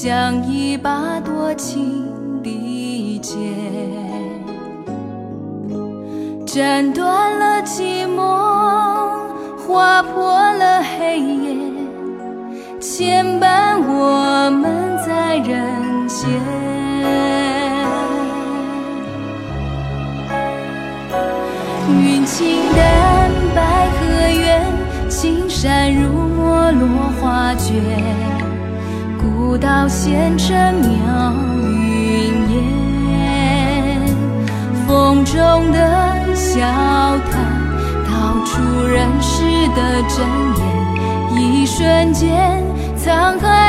像一把多情的剑，斩断了寂寞，划破了黑夜，牵绊我们在人间。云轻淡白和远，青山如墨落花卷。古道仙尘渺云烟，风中的笑谈道出人世的真言。一瞬间，沧海。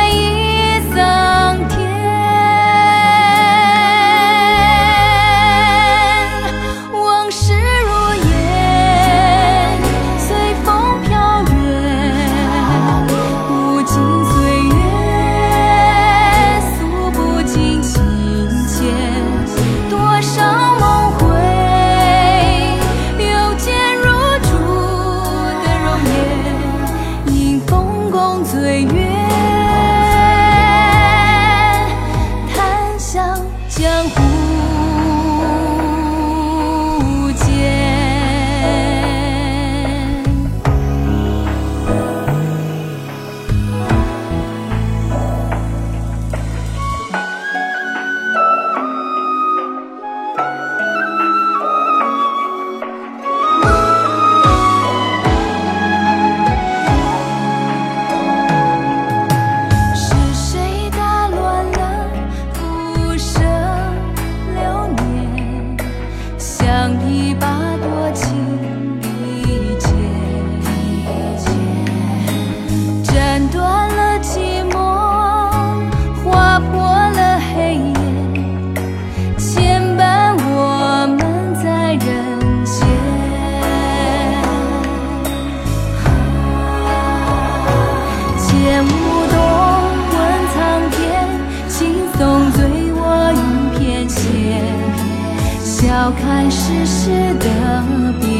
抛开世事的笔。